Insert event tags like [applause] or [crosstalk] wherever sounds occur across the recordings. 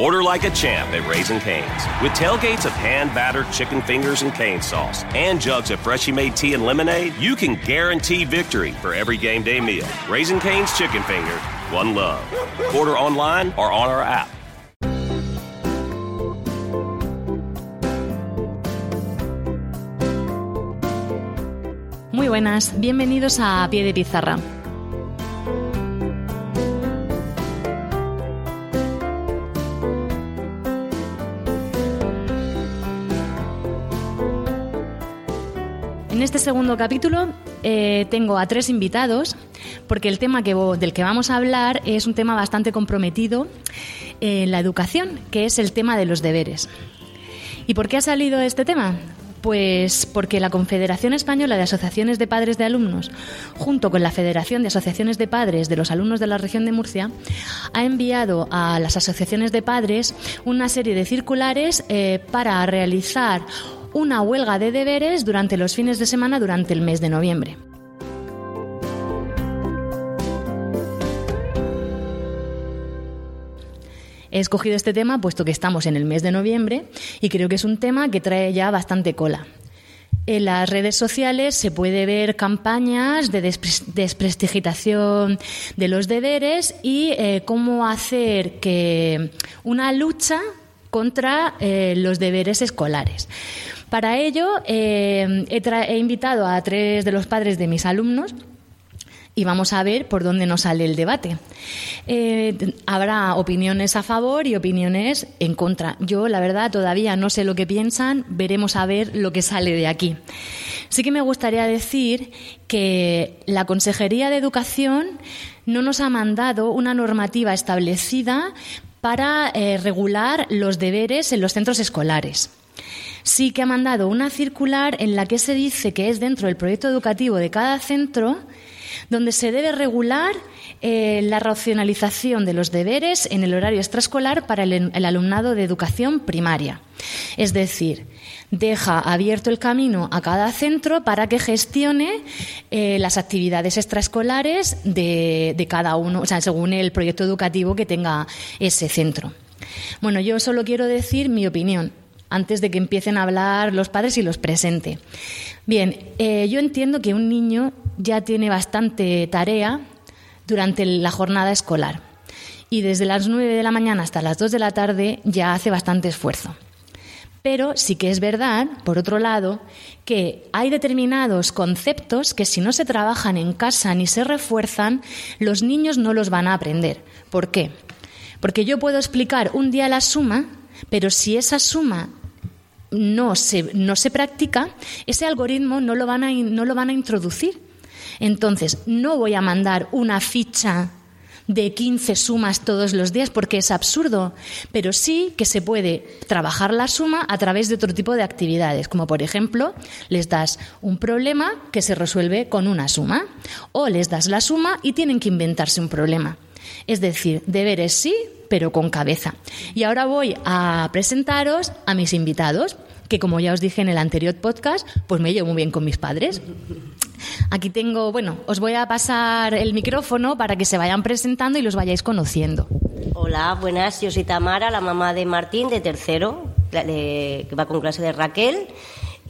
Order like a champ at Raising Cane's. With tailgates of hand battered chicken fingers and cane sauce and jugs of freshly made tea and lemonade, you can guarantee victory for every game day meal. Raising Cane's Chicken Finger, one love. Order online or on our app. Muy buenas, bienvenidos a Pie de Pizarra. Este segundo capítulo eh, tengo a tres invitados porque el tema del que vamos a hablar es un tema bastante comprometido en la educación, que es el tema de los deberes. ¿Y por qué ha salido este tema? Pues porque la Confederación Española de Asociaciones de Padres de Alumnos, junto con la Federación de Asociaciones de Padres de los Alumnos de la región de Murcia, ha enviado a las asociaciones de padres una serie de circulares eh, para realizar una huelga de deberes durante los fines de semana durante el mes de noviembre. He escogido este tema puesto que estamos en el mes de noviembre y creo que es un tema que trae ya bastante cola. En las redes sociales se puede ver campañas de desprestigitación de los deberes y eh, cómo hacer que una lucha contra eh, los deberes escolares. Para ello, eh, he, invitado a tres de los padres de mis alumnos y vamos a ver por dónde nos sale el debate. Eh, habrá opiniones a favor y opiniones en contra. Yo, la verdad, todavía no sé lo que piensan, veremos a ver lo que sale de aquí. Sí que me gustaría decir que la Consejería de Educación no nos ha mandado una normativa establecida para eh, regular los deberes en los centros escolares sí que ha mandado una circular en la que se dice que es dentro del proyecto educativo de cada centro donde se debe regular eh, la racionalización de los deberes en el horario extraescolar para el, alumnado de educación primaria. Es decir, deja abierto el camino a cada centro para que gestione eh, las actividades extraescolares de, de cada uno, o sea, según el proyecto educativo que tenga ese centro. Bueno, yo solo quiero decir mi opinión antes de que empiecen a hablar los padres y los presente. Bien, eh, yo entiendo que un niño ya tiene bastante tarea durante la jornada escolar y desde las 9 de la mañana hasta las 2 de la tarde ya hace bastante esfuerzo. Pero sí que es verdad, por otro lado, que hay determinados conceptos que si no se trabajan en casa ni se refuerzan, los niños no los van a aprender. ¿Por qué? Porque yo puedo explicar un día la suma, pero si esa suma no se, no se practica, ese algoritmo no lo, van a, no lo van a introducir. Entonces, no voy a mandar una ficha de 15 sumas todos los días porque es absurdo, pero sí que se puede trabajar la suma a través de otro tipo de actividades, como por ejemplo, les das un problema que se resuelve con una suma o les das la suma y tienen que inventarse un problema. Es decir, deberes sí, pero con cabeza. Y ahora voy a presentaros a mis invitados, que como ya os dije en el anterior podcast, pues me llevo muy bien con mis padres. Aquí tengo, bueno, os voy a pasar el micrófono para que se vayan presentando y los vayáis conociendo. Hola, buenas, yo soy Tamara, la mamá de Martín, de tercero, que va con clase de Raquel.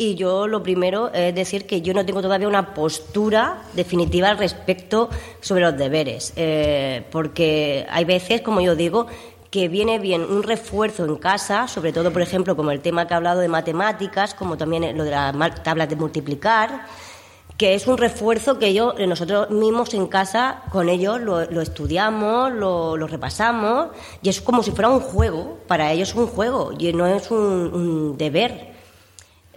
Y yo lo primero es decir que yo no tengo todavía una postura definitiva al respecto sobre los deberes, eh, porque hay veces, como yo digo, que viene bien un refuerzo en casa, sobre todo, por ejemplo, como el tema que ha hablado de matemáticas, como también lo de las tablas de multiplicar, que es un refuerzo que yo, nosotros mismos en casa con ellos lo, estudiamos, lo, repasamos, y es como si fuera un juego, para ellos es un juego, y no es un deber.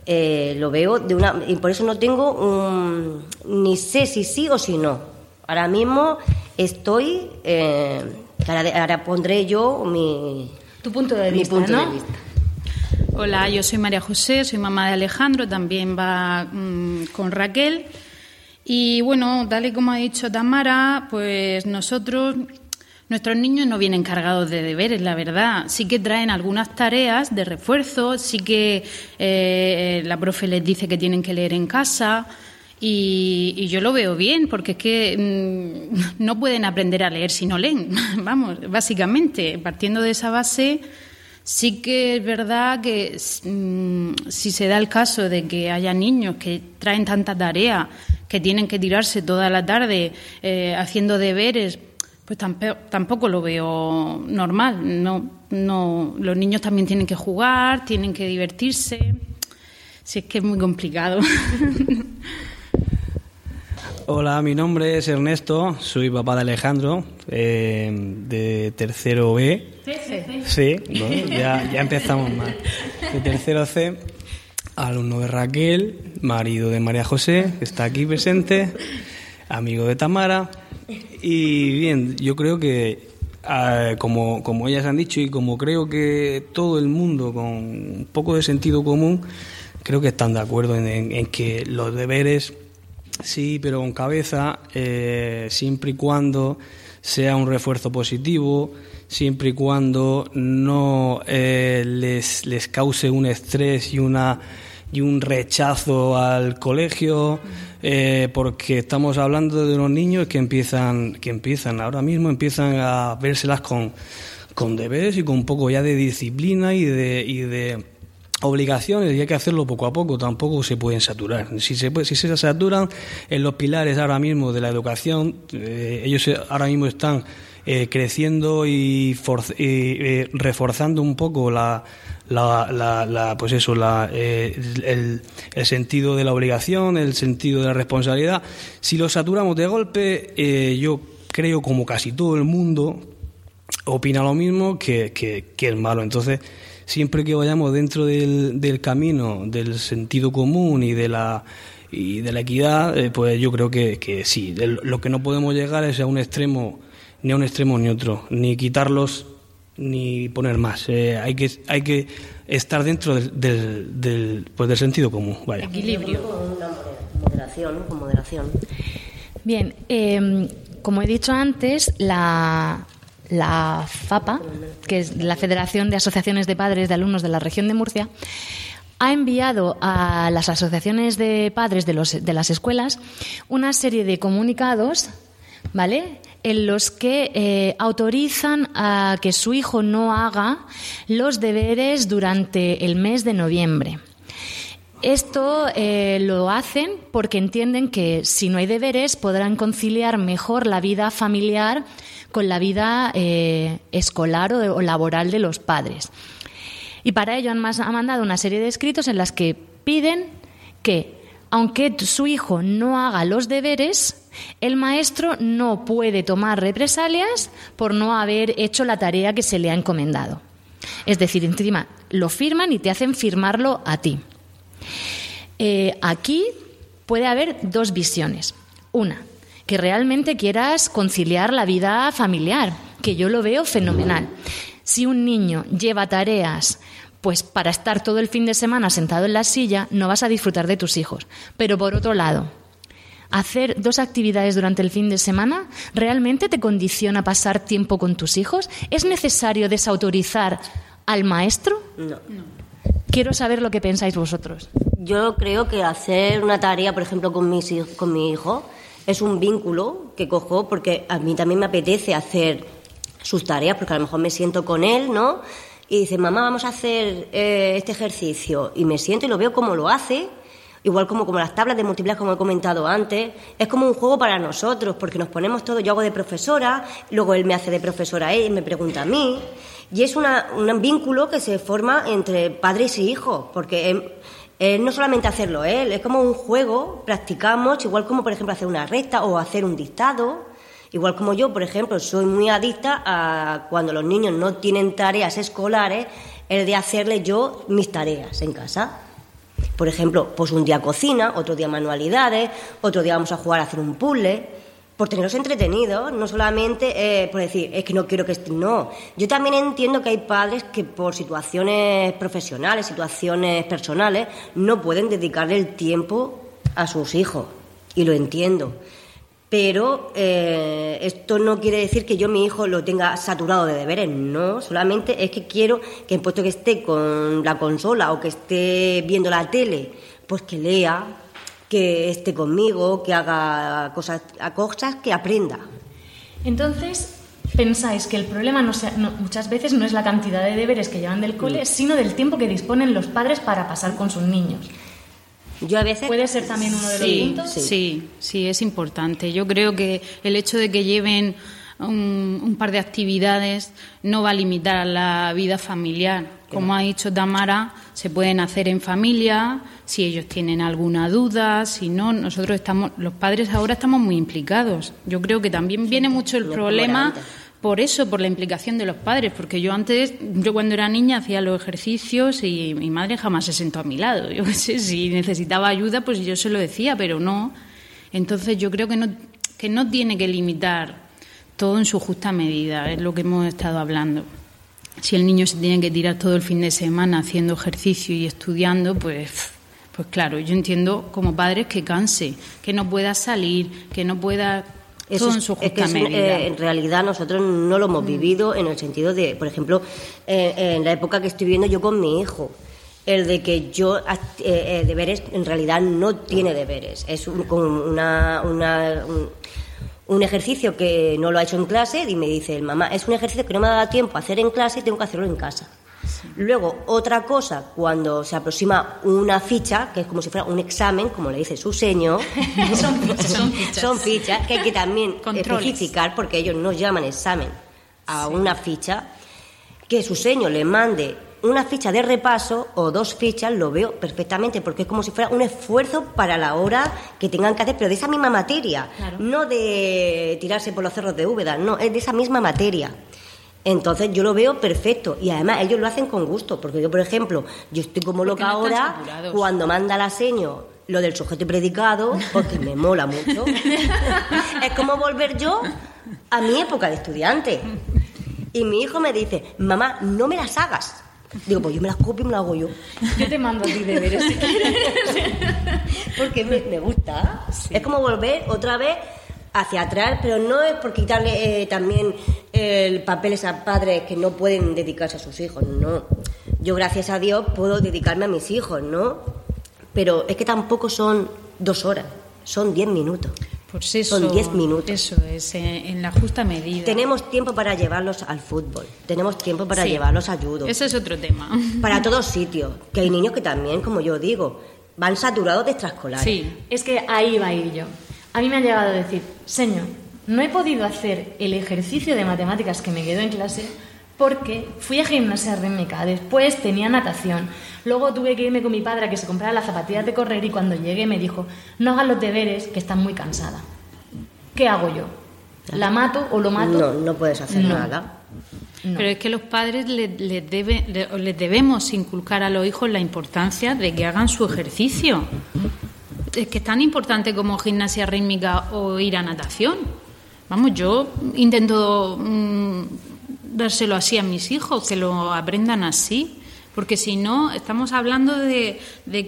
Eh, lo veo de una y por eso no tengo un, ni sé si sí o si no. Ahora mismo estoy, eh, ahora, pondré yo mi, tu punto de vista. Hola, yo soy María José, soy mamá de Alejandro, también va mm, con Raquel. Y bueno, tal y como ha dicho Tamara, pues nosotros Nuestros niños no vienen cargados de deberes, la verdad. Sí que traen algunas tareas de refuerzo, sí que eh, la profe les dice que tienen que leer en casa Y, yo lo veo bien, porque es que mm, [laughs] no pueden aprender a leer si no leen, [laughs] vamos, básicamente, partiendo de esa base, sí que es verdad que mm, si se da el caso de que haya niños que traen tanta tarea, que tienen que tirarse toda la tarde eh, haciendo deberes, pues tampoco, lo veo normal. No, no, los niños también tienen que jugar, tienen que divertirse. Si es que es muy complicado. [laughs] Hola, mi nombre es Ernesto, soy papá de Alejandro, eh, de tercero B. Sí, ya, ya empezamos mal. De tercero C, alumno de Raquel, marido de María José, que está aquí presente, amigo de Tamara. Y bien, yo creo que, ah, como, como ellas han dicho y como creo que todo el mundo con un poco de sentido común, creo que están de acuerdo en que los deberes Sí, pero con cabeza, eh, siempre y cuando sea un refuerzo positivo, siempre y cuando no eh, les, les cause un estrés y una y un rechazo al colegio, eh, porque estamos hablando de unos niños que empiezan, que empiezan ahora mismo empiezan a vérselas con, con deberes y con un poco ya de disciplina y de, y de obligaciones y hay que hacerlo poco a poco, tampoco se pueden saturar. Si se, si se saturan en los pilares ahora mismo de la educación, eh, ellos ahora mismo están eh, creciendo y, eh, reforzando un poco la, la, pues eso, la, el, el, sentido de la obligación, el sentido de la responsabilidad. Si los saturamos de golpe, yo creo como casi todo el mundo opina lo mismo que, que, que es malo. Entonces, siempre que vayamos dentro del, del camino del sentido común y de la y de la equidad, eh, pues yo creo que, que sí. lo que no podemos llegar es a un extremo, ni a un extremo ni otro, ni quitarlos ni poner más. Eh, hay que hay que estar dentro del, del, pues del sentido común. Vaya. Equilibrio. moderación, con moderación. Bien, eh, como he dicho antes, la, la FAPA, que es la Federación de Asociaciones de Padres de Alumnos de la región de Murcia, ha enviado a las asociaciones de padres de, los, de las escuelas una serie de comunicados, ¿vale? En los que eh, autorizan a que su hijo no haga los deberes durante el mes de noviembre. Esto eh, lo hacen porque entienden que si no hay deberes podrán conciliar mejor la vida familiar con la vida eh, escolar o, laboral de los padres. Y para ello han, mandado una serie de escritos en las que piden que, aunque su hijo no haga los deberes, el maestro no puede tomar represalias por no haber hecho la tarea que se le ha encomendado. Es decir, encima lo firman y te hacen firmarlo a ti. Eh, aquí puede haber dos visiones. Una, que realmente quieras conciliar la vida familiar, que yo lo veo fenomenal. Si un niño lleva tareas pues para estar todo el fin de semana sentado en la silla, no vas a disfrutar de tus hijos. Pero por otro lado, hacer dos actividades durante el fin de semana realmente te condiciona a pasar tiempo con tus hijos? ¿Es necesario desautorizar al maestro? No. Quiero saber lo que pensáis vosotros. Yo creo que hacer una tarea, por ejemplo, con, mis, con mi hijo, es un vínculo que cojo porque a mí también me apetece hacer sus tareas, porque a lo mejor me siento con él, ¿no? Y dice, mamá, vamos a hacer eh, este ejercicio. Y me siento y lo veo como lo hace, igual como, como las tablas de multiplicar, como he comentado antes. Es como un juego para nosotros, porque nos ponemos todo, yo hago de profesora, luego él me hace de profesora él, me pregunta a mí. Y es una, un vínculo que se forma entre padres y hijos, porque no solamente hacerlo él, es como un juego, practicamos, igual como por ejemplo hacer una recta o hacer un dictado. Igual como yo, por ejemplo, soy muy adicta a cuando los niños no tienen tareas escolares, el de hacerle yo mis tareas en casa. Por ejemplo, pues un día cocina, otro día manualidades, otro día vamos a jugar a hacer un puzzle por tenerlos entretenidos, no solamente eh, por decir, es que no quiero que. No, yo también entiendo que hay padres que por situaciones profesionales, situaciones personales, no pueden dedicarle el tiempo a sus hijos. Y lo entiendo. Pero eh, esto no quiere decir que yo mi hijo lo tenga saturado de deberes, no, solamente es que quiero que en puesto que esté con la consola o que esté viendo la tele, pues que lea, que esté conmigo, que haga cosas, que aprenda. Entonces, pensáis que el problema no sea- no- muchas veces no es la cantidad de deberes que llevan del cole, sino del tiempo que disponen los padres para pasar con sus niños. Yo a veces ¿Puede ser también uno de los Sí, puntos? sí, sí, es importante. Yo creo que el hecho de que lleven un, un par de actividades no va a limitar la vida familiar. Como ha dicho Tamara, se pueden hacer en familia, si ellos tienen alguna duda, si no, nosotros estamos, los padres ahora estamos muy implicados. Yo creo que también viene mucho el problema. Por eso, por la implicación de los padres, porque yo antes, yo cuando era niña hacía los ejercicios y mi madre jamás se sentó a mi lado. [laughs] Yo qué sé, si necesitaba ayuda, pues yo se lo decía, pero no. Entonces yo creo que no, que no tiene que limitar todo en su justa medida, es lo que hemos estado hablando. Si el niño se tiene que tirar todo el fin de semana haciendo ejercicio y estudiando, pues, pues claro, yo entiendo como padres que canse, que no pueda salir, que no pueda Eso es- en su es que justa es medida. eh, en realidad nosotros no lo hemos vivido en el sentido de, por ejemplo, eh, en la época que estoy viviendo yo con mi hijo, el de que yo eh, deberes en realidad no tiene deberes, es un, una- un, un ejercicio que no lo ha hecho en clase y me dice el mamá, es un ejercicio que no me ha dado tiempo a hacer en clase y tengo que hacerlo en casa. Luego, otra cosa, cuando se aproxima una ficha, que es como si fuera un examen, como le dice su seño, [laughs] Son [laughs] fichas. Son fichas. son fichas que hay que también [laughs] Controles. especificar, porque ellos no llaman examen a una ficha, que su seño le mande una ficha de repaso o dos fichas, lo veo perfectamente, porque es como si fuera un esfuerzo para la hora que tengan que hacer, pero de esa misma materia, Claro. no de tirarse por los cerros de Úbeda, no, es de esa misma materia. Entonces yo lo veo perfecto y además ellos lo hacen con gusto, porque yo, por ejemplo, yo estoy como loca no ahora saturados. cuando manda la seño lo del sujeto y predicado, porque me mola mucho. [laughs] es como volver yo a mi época de estudiante. Y mi hijo me dice, mamá, no me las hagas. Digo, pues yo me las copio y me las hago yo. Yo te mando a ti deberes si quieres. [laughs] Porque me, me gusta. Es como volver otra vez hacia atrás, pero no es por quitarle eh, también el papel a padres que no pueden dedicarse a sus hijos, no. Yo, gracias a Dios, puedo dedicarme a mis hijos, ¿no? Pero es que tampoco son dos horas, son diez minutos. Pues eso, Son 10 minutos. Eso es, eh, en la justa medida. Tenemos tiempo para llevarlos al fútbol, tenemos tiempo para Sí. llevarlos a judo, Ese es otro tema. [laughs] para todos sitios. Que hay niños que también, como yo digo, van saturados de extraescolares. Sí, Es que ahí va a ir yo. A mí me han llegado a decir, señor, no he podido hacer el ejercicio de matemáticas que me quedó en clase porque fui a gimnasia rítmica, después tenía natación, luego tuve que irme con mi padre a que se comprara las zapatillas de correr y cuando llegué me dijo, no hagas los deberes, que estás muy cansada. ¿Qué hago yo? ¿La mato o lo mato? No, no puedes hacer No. nada. No. Pero es que los padres les, les debe- le- les debemos inculcar a los hijos la importancia de que hagan su ejercicio. Es que es tan importante como gimnasia rítmica o ir a natación. Vamos, yo intento mm, dárselo así a mis hijos, que lo aprendan así. Porque si no, estamos hablando de,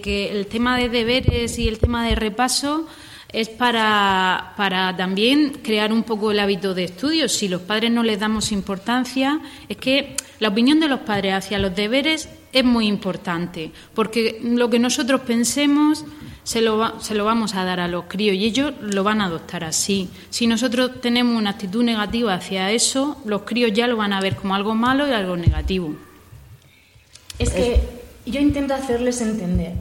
que el tema de deberes y el tema de repaso es para, para también crear un poco el hábito de estudio. Si los padres no les damos importancia, es que la opinión de los padres hacia los deberes es muy importante, porque lo que nosotros pensemos se lo, va- se lo vamos a dar a los críos y ellos lo van a adoptar así. Si nosotros tenemos una actitud negativa hacia eso, los críos ya lo van a ver como algo malo y algo negativo. Es que yo intento hacerles entender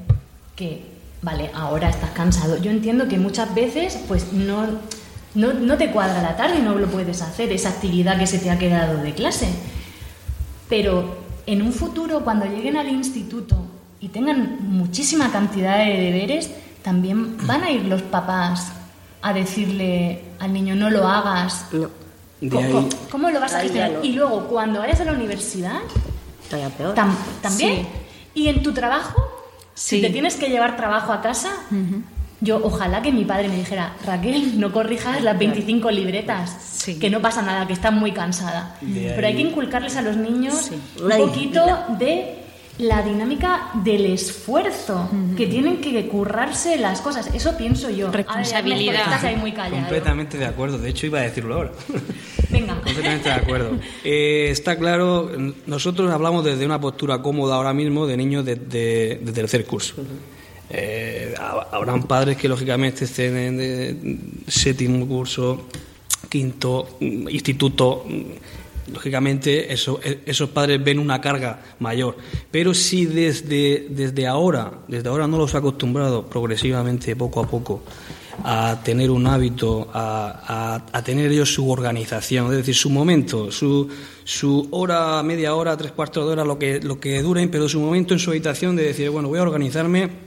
que, vale, ahora estás cansado. Yo entiendo que muchas veces, pues no, no, no te cuadra la tarde y no lo puedes hacer, esa actividad que se te ha quedado de clase. Pero en un futuro, cuando lleguen al instituto y tengan muchísima cantidad de deberes, también van a ir los papás a decirle al niño no lo hagas. No, De ¿Cómo, ahí, cómo- lo vas a gestionar? no. Y luego, cuando vayas a la universidad, todavía peor. Tam- ¿También? Sí. ¿Y en tu trabajo? Sí. Si te tienes que llevar trabajo a casa, yo ojalá que mi padre me dijera, Raquel, no corrijas las 25 libretas, Sí. que no pasa nada, que estás muy cansada. De Pero hay que inculcarles a los niños Sí. un Una poquito de la dinámica del esfuerzo, que tienen que currarse las cosas. Eso pienso yo. Responsabilidad. Ahí muy callado. completamente de acuerdo. De hecho, iba a decirlo ahora. [laughs] Venga. Completamente de acuerdo. Eh, está claro, nosotros hablamos desde una postura cómoda ahora mismo de niños de, de- de tercer curso. Eh, habrán padres que lógicamente estén en séptimo curso, quinto, mm, instituto. Mm, lógicamente eso, e, esos padres ven una carga mayor. Pero si desde, desde ahora, desde ahora no los ha acostumbrado progresivamente, poco a poco, a tener un hábito, a, a, tener ellos su organización, es decir, su momento, su, su hora, media hora, tres cuartos de hora, lo que, lo que duren, pero su momento en su habitación de decir, bueno, voy a organizarme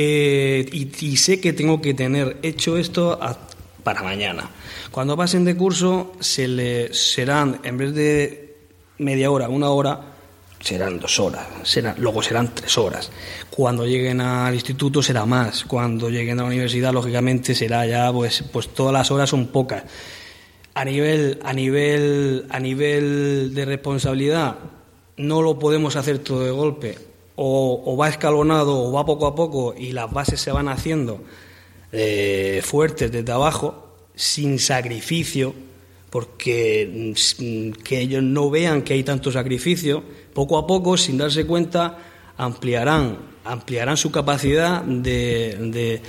eh, y, sé que tengo que tener hecho esto para mañana. Cuando pasen de curso, se le serán, en vez de media hora, una hora, serán dos horas, serán, luego serán tres horas. Cuando lleguen al instituto será más, cuando lleguen a la universidad, lógicamente será ya, pues, pues todas las horas son pocas. A nivel, a nivel, a nivel de responsabilidad, no lo podemos hacer todo de golpe. O, va escalonado o va poco a poco y las bases se van haciendo eh, fuertes desde abajo, sin sacrificio, porque mm, que ellos no vean que hay tanto sacrificio, poco a poco, sin darse cuenta, ampliarán, ampliarán su capacidad de,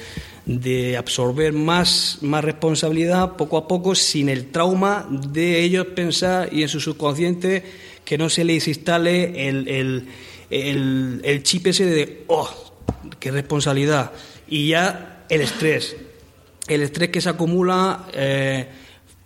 de, absorber más, más responsabilidad poco a poco, sin el trauma de ellos pensar y en su subconsciente que no se les instale el, el, el chip ese de, oh, qué responsabilidad, y ya el estrés, el estrés que se acumula. Eh,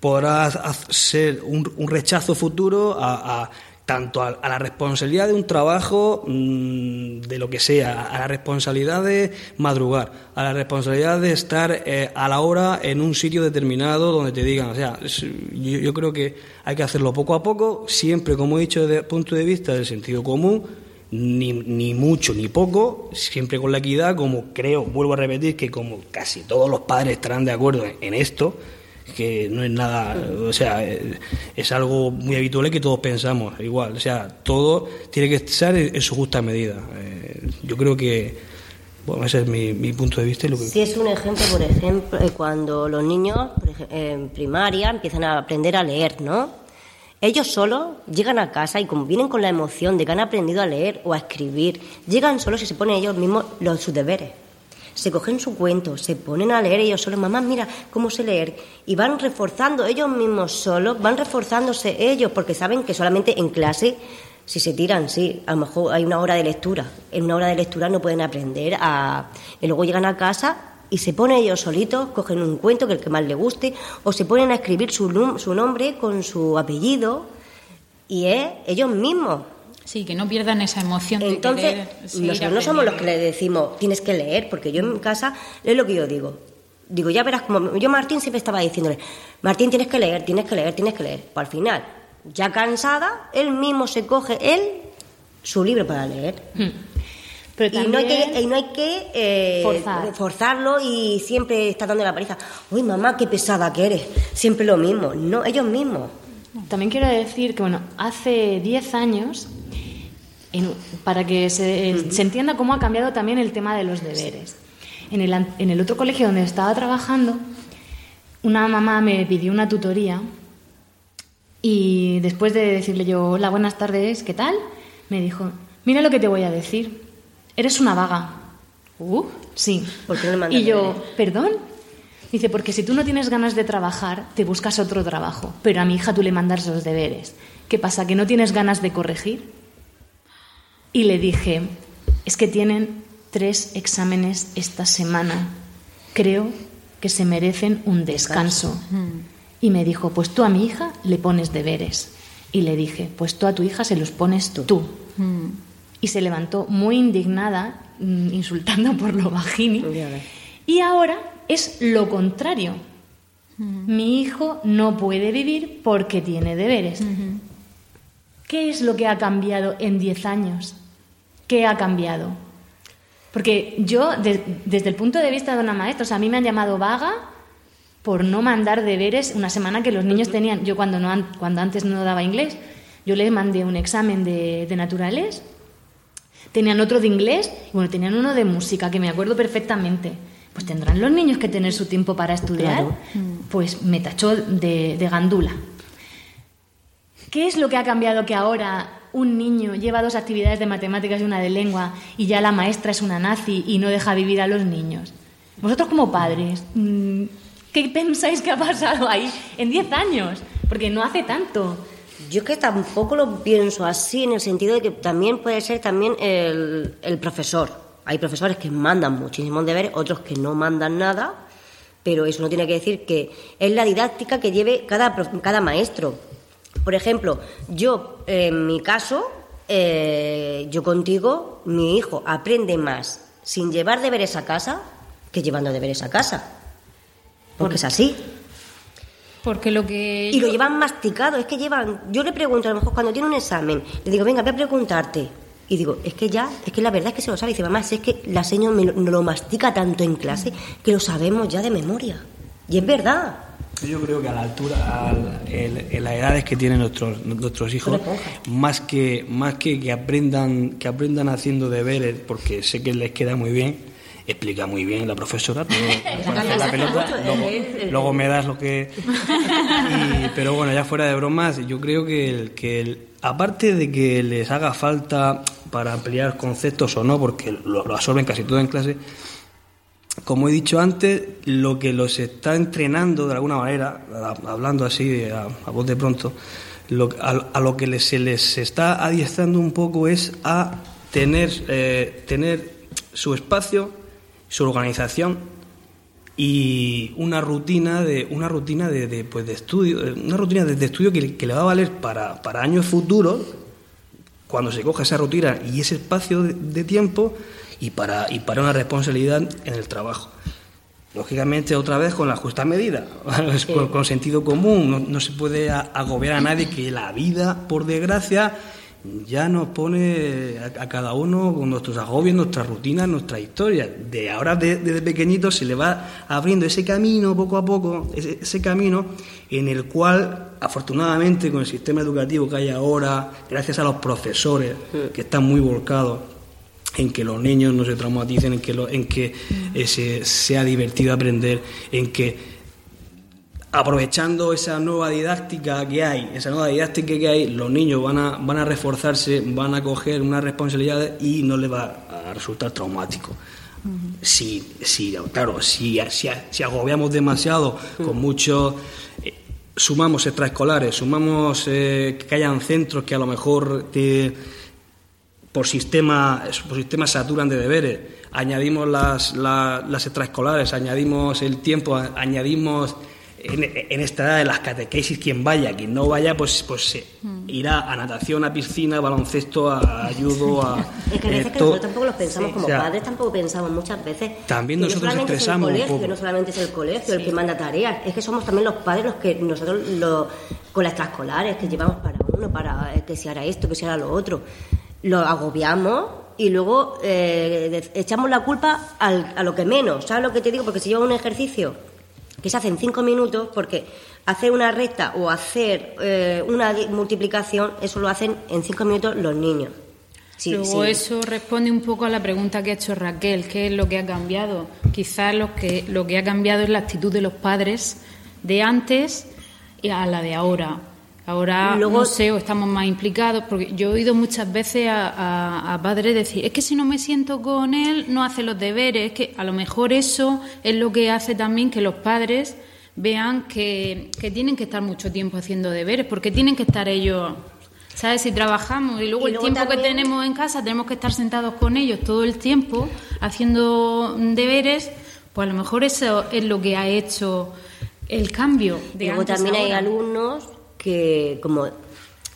podrá ser un, rechazo futuro a, tanto a, la responsabilidad de un trabajo, mm, de lo que sea, a la responsabilidad de madrugar, a la responsabilidad de estar eh, a la hora en un sitio determinado donde te digan. O sea, yo, creo que hay que hacerlo poco a poco, siempre, como he dicho, desde el punto de vista del sentido común, ni, ni, mucho ni poco, siempre con la equidad, como creo, vuelvo a repetir, que como casi todos los padres estarán de acuerdo en esto, que no es nada, o sea, es algo muy habitual que todos pensamos igual, o sea, todo tiene que estar en, su justa medida. Eh, yo creo que, bueno, ese es mi, mi punto de vista. Y lo que... Si es un ejemplo, por ejemplo, eh, cuando los niños en primaria empiezan a aprender a leer, ¿no? Ellos solo llegan a casa y como vienen con la emoción de que han aprendido a leer o a escribir, llegan solos y se ponen ellos mismos los, sus deberes. Se cogen su cuento, se ponen a leer ellos solos, mamá, mira cómo sé leer, y van reforzando ellos mismos solos, van reforzándose ellos, porque saben que solamente en clase, si se tiran, sí, a lo mejor hay una hora de lectura, en una hora de lectura no pueden aprender, a... y luego llegan a casa y se ponen ellos solitos, cogen un cuento que el que más les guste, o se ponen a escribir su, su nombre con su apellido, y es ellos mismos Sí, que no pierdan esa emoción Entonces, de nosotros no somos los que le decimos, tienes que leer, porque yo en casa es lo que yo digo. Digo, ya verás como yo Martín siempre estaba diciéndole, Martín tienes que leer, tienes que leer, tienes que leer. Pues al final, ya cansada, él mismo se coge él su libro para leer. Hmm. Pero y no hay que, y no hay que eh, forzarlo y siempre está dando la paliza. Uy, mamá, qué pesada que eres. Siempre lo mismo. No, ellos mismos. También quiero decir que, bueno, hace 10 años para que se, entienda cómo ha cambiado también el tema de los deberes. En el, en el otro colegio donde estaba trabajando, una mamá me pidió una tutoría y después de decirle yo, hola, buenas tardes, ¿qué tal? Me dijo, mira lo que te voy a decir, eres una vaga. Uh, sí. ¿Por qué no y yo, perdón. Dice, porque si tú no tienes ganas de trabajar, te buscas otro trabajo, pero a mi hija tú le mandas los deberes. ¿Qué pasa? ¿Que no tienes ganas de corregir? Y le dije, es que tienen tres exámenes esta semana. Creo que se merecen un descanso. Y me dijo, pues tú a mi hija le pones deberes. Y le dije, pues tú a tu hija se los pones tú. Y se levantó muy indignada, mm, insultando [laughs] por lo bajini. Y ahora es lo contrario. Mi hijo no puede vivir porque tiene deberes. ¿Qué es lo que ha cambiado en diez años? ¿qué ha cambiado? Porque yo, desde el punto de vista de una maestra, a mí me han llamado vaga por no mandar deberes una semana que los niños tenían. Yo cuando, no, cuando antes no daba inglés, yo les mandé un examen de, naturales, tenían otro de inglés y bueno, tenían uno de música, que me acuerdo perfectamente. Pues tendrán los niños que tener su tiempo para estudiar. Pues me tachó de, de gandula. ¿Qué es lo que ha cambiado que ahora un niño lleva dos actividades de matemáticas y una de lengua y ya la maestra es una nazi y no deja vivir a los niños? Vosotros como padres, mm, ¿qué pensáis que ha pasado ahí en 10 años? Porque no hace tanto. Yo es que tampoco lo pienso así, en el sentido de que también puede ser también el, el profesor. Hay profesores que mandan muchísimos deberes, otros que no mandan nada, pero eso no tiene que decir que es la didáctica que lleve cada, cada maestro. Por ejemplo, yo, en mi caso, eh, yo contigo, mi hijo aprende más sin llevar deberes a casa que llevando deberes a casa. Porque es así. Porque lo que. Y lo llevan masticado, es que llevan. Yo le pregunto, a lo mejor cuando tiene un examen, le digo, venga, voy a preguntarte. Y digo, es que ya, es que la verdad es que se lo sabe. Y dice, mamá, es que la señora me lo, lo mastica tanto en clase que lo sabemos ya de memoria. Y es verdad. Yo creo que a la altura, en las edades que tienen nuestros, nuestros hijos, más que, más que que aprendan, que aprendan haciendo deberes, porque sé que les queda muy bien, explica muy bien la profesora, [laughs] hacer la pelota, luego, luego me das lo que... y- pero bueno, ya fuera de bromas, yo creo que, el, que el- aparte de que les haga falta para ampliar conceptos o no, porque lo, lo absorben casi todo en clase, como he dicho antes, lo que los está entrenando de alguna manera, hablando así a, a voz de pronto, lo, a, a lo que les- se les está adiestrando un poco es a tener, eh, tener su espacio, su organización y una rutina de una rutina de, de, pues de estudio, eh, una rutina de, de estudio que, que le va a valer para, para años futuros cuando se coja esa rutina y ese espacio de, tiempo y para, y para una responsabilidad en el trabajo. Lógicamente, otra vez con la justa medida, con, con sentido común. No, no se puede agobiar a nadie que la vida, por desgracia, ya nos pone a, a cada uno con nuestros agobios, nuestras rutinas, nuestra historia. De ahora, de- desde pequeñito, se le va abriendo ese camino poco a poco, ese, ese camino en el cual, afortunadamente, con el sistema educativo que hay ahora, gracias a los profesores que están muy volcados en que los niños no se traumaticen, en que, lo- en que eh, se- sea divertido aprender, en que aprovechando esa nueva didáctica que hay, esa nueva didáctica que hay, los niños van a, van a reforzarse, van a coger una responsabilidad y no les va a resultar traumático. Si, si, claro, si, si, si agobiamos demasiado con muchos eh, sumamos extraescolares, sumamos eh, que hayan centros que a lo mejor te, por sistema, por sistema saturan de deberes, añadimos las, la- las extraescolares, añadimos el tiempo, añadimos en, en esta edad de las catequesis, quien vaya, quien no vaya, pues, pues se irá a natación, a piscina, a baloncesto, a judo, a... Es que a eh, veces que todo. nosotros tampoco los pensamos Sí, como o sea, padres, tampoco pensamos muchas veces. También que nosotros no solamente es el colegio, no solamente es el colegio el que manda tareas, es que somos también los padres los que nosotros lo- con las extraescolares que llevamos para uno, para eh, que se hará esto, que se hará lo otro, lo agobiamos y luego eh, echamos la culpa al- a lo que menos. ¿Sabes lo que te digo? Porque si lleva un ejercicio que se hace en cinco minutos, porque hacer una recta o hacer eh, una multiplicación, eso lo hacen en cinco minutos los niños. Sí, Luego sí. eso responde un poco a la pregunta que ha hecho Raquel, ¿qué es lo que ha cambiado? Quizás lo que, lo que ha cambiado es la actitud de los padres de antes a la de ahora. Ahora, Luego- no sé, o estamos más implicados, porque yo he oído muchas veces a, a- a padres decir, es que si no me siento con él, no hace los deberes, es que a lo mejor eso es lo que hace también que los padres vean que, que tienen que estar mucho tiempo haciendo deberes, porque tienen que estar ellos, ¿sabes? Si trabajamos y luego Y el tiempo que tenemos en casa tenemos que estar sentados con ellos todo el tiempo haciendo deberes, pues a lo mejor eso es lo que ha hecho el cambio. De luego antes también hay alumnos que, como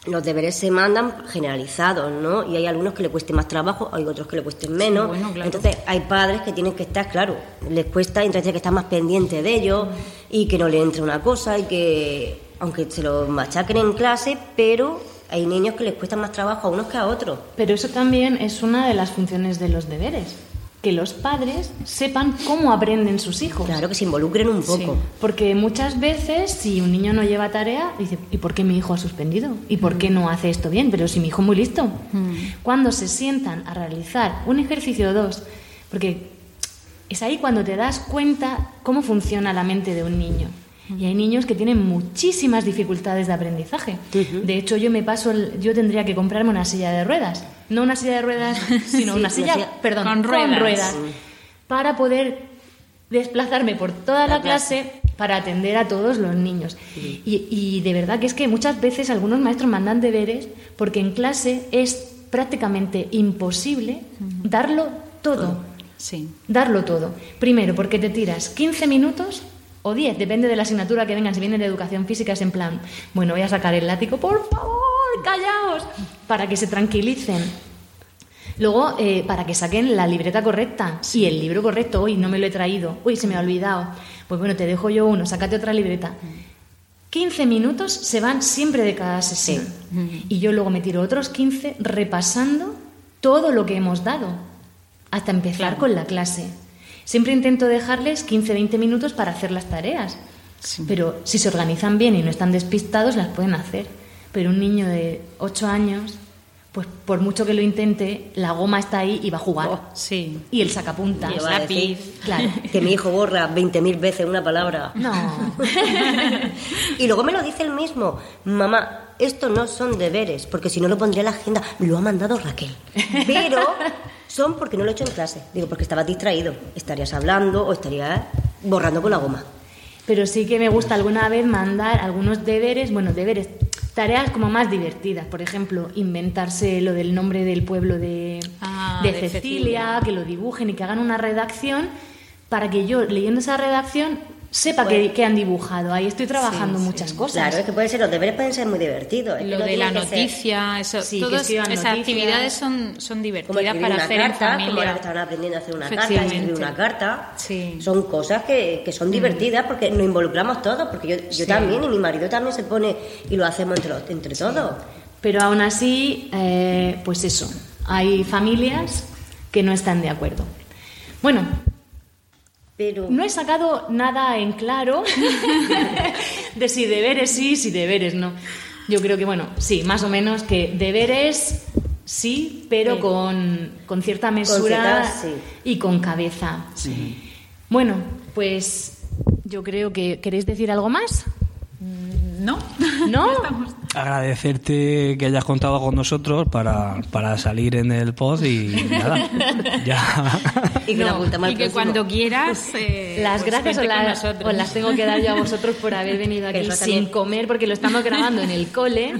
los deberes se mandan generalizados, ¿no? Y hay alumnos que le cueste más trabajo, hay otros que le cuesten menos. bueno, claro. Entonces, hay padres que tienen que estar, claro, les cuesta, entonces tienen que estar más pendientes de ellos y que no le entre una cosa y que, aunque se lo machaquen en clase, pero hay niños que les cuesta más trabajo a unos que a otros. Pero eso también es una de las funciones de los deberes, que los padres sepan cómo aprenden sus hijos. Claro, que se involucren un poco. Porque muchas veces, si un niño no lleva tarea, dice, ¿y por qué mi hijo ha suspendido? ¿Y por qué no hace esto bien? Pero si mi hijo es muy listo. Cuando se sientan a realizar un ejercicio o dos, porque es ahí cuando te das cuenta cómo funciona la mente de un niño. Y hay niños que tienen muchísimas dificultades de aprendizaje. De hecho, yo me paso, el- yo tendría que comprarme una silla de ruedas. No una silla de ruedas, [laughs] sino una silla, silla perdón, con ruedas. para poder desplazarme por toda la clase para atender a todos los niños. Y, y de verdad que es que muchas veces algunos maestros mandan deberes porque en clase es prácticamente imposible darlo todo. Sí. Darlo todo. Primero, porque te tiras 15 minutos o 10, depende de la asignatura que vengan. Si vienen de educación física, es en plan, bueno, voy a sacar el látigo, por favor, callaos, para que se tranquilicen. Luego, eh, para que saquen la libreta correcta y el libro correcto. Uy, no me lo he traído. Uy, se me ha olvidado. Pues bueno, te dejo yo uno, sácate otra libreta. 15 minutos se van siempre de cada sesión. Y yo luego me tiro otros 15 repasando todo lo que hemos dado hasta empezar con la clase. Siempre intento dejarles 15-20 minutos para hacer las tareas. Pero si se organizan bien y no están despistados, las pueden hacer. Pero un niño de 8 años, pues por mucho que lo intente, la goma está ahí y va a jugar. Oh, Sí. Y el sacapuntas. Y va a decir Claro. [laughs] que mi hijo borra 20.000 veces una palabra. No. [laughs] Y luego me lo dice el mismo, mamá, esto no son deberes, porque si no lo pondría en la agenda, lo ha mandado Raquel. Pero son porque no lo he hecho en clase. Digo, porque estabas distraído, estarías hablando o estarías borrando con la goma. Pero sí que me gusta alguna vez mandar algunos deberes, bueno, deberes, tareas como más divertidas. Por ejemplo, inventarse lo del nombre del pueblo de, Ah, de de Cecilia, Cecilia. que lo dibujen y que hagan una redacción para que yo, leyendo esa redacción, sepa que, que han dibujado. Ahí estoy trabajando Sí, muchas sí. cosas. Claro, es que puede ser, los deberes pueden ser muy divertidos. Lo no de la ser noticia, eso, Sí, todas esas noticias. actividades son, son Como divertidas escribir para una hacer en carta, como ahora que estaban aprendiendo a hacer una carta, escribir una carta. Sí. Son cosas que, que son divertidas porque nos involucramos todos, porque yo, yo Sí. también y mi marido también se pone y lo hacemos entre, los- entre todos. Pero aún así, eh, pues eso, hay familias que no están de acuerdo. Bueno, Pero No he sacado nada en claro [laughs] de si deberes sí, si deberes no. Yo creo que, bueno, sí, más o menos que deberes sí, pero Sí. con, con cierta mesura cierta- sí. y con cabeza. Bueno, pues yo creo que... ¿Queréis decir algo más? ¿No? [laughs] ¿No? Agradecerte que hayas contado con nosotros para, para salir en el pod y nada, ya. y que No, y que cuando quieras. eh, Las pues gracias con las, os las tengo que dar yo a vosotros por haber venido aquí sin también. comer, porque lo estamos grabando en el cole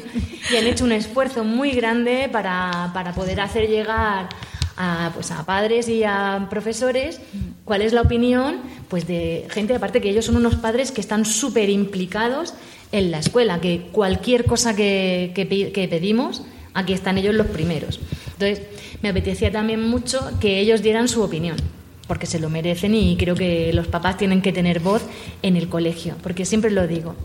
y han hecho un esfuerzo muy grande para, para poder hacer llegar a, pues a padres y a profesores cuál es la opinión pues de gente, aparte que ellos son unos padres que están súper implicados en la escuela, que cualquier cosa que, que pedimos, aquí están ellos los primeros. Entonces, me apetecía también mucho que ellos dieran su opinión porque se lo merecen y creo que los papás tienen que tener voz en el colegio, porque siempre lo digo,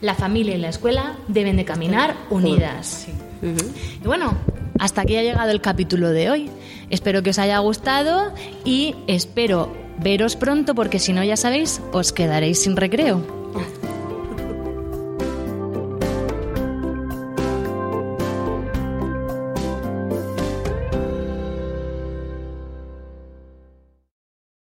la familia y la escuela deben de caminar unidas. Y bueno, hasta aquí ha llegado el capítulo de hoy. Espero que os haya gustado y espero veros pronto porque si no ya sabéis, os quedaréis sin recreo.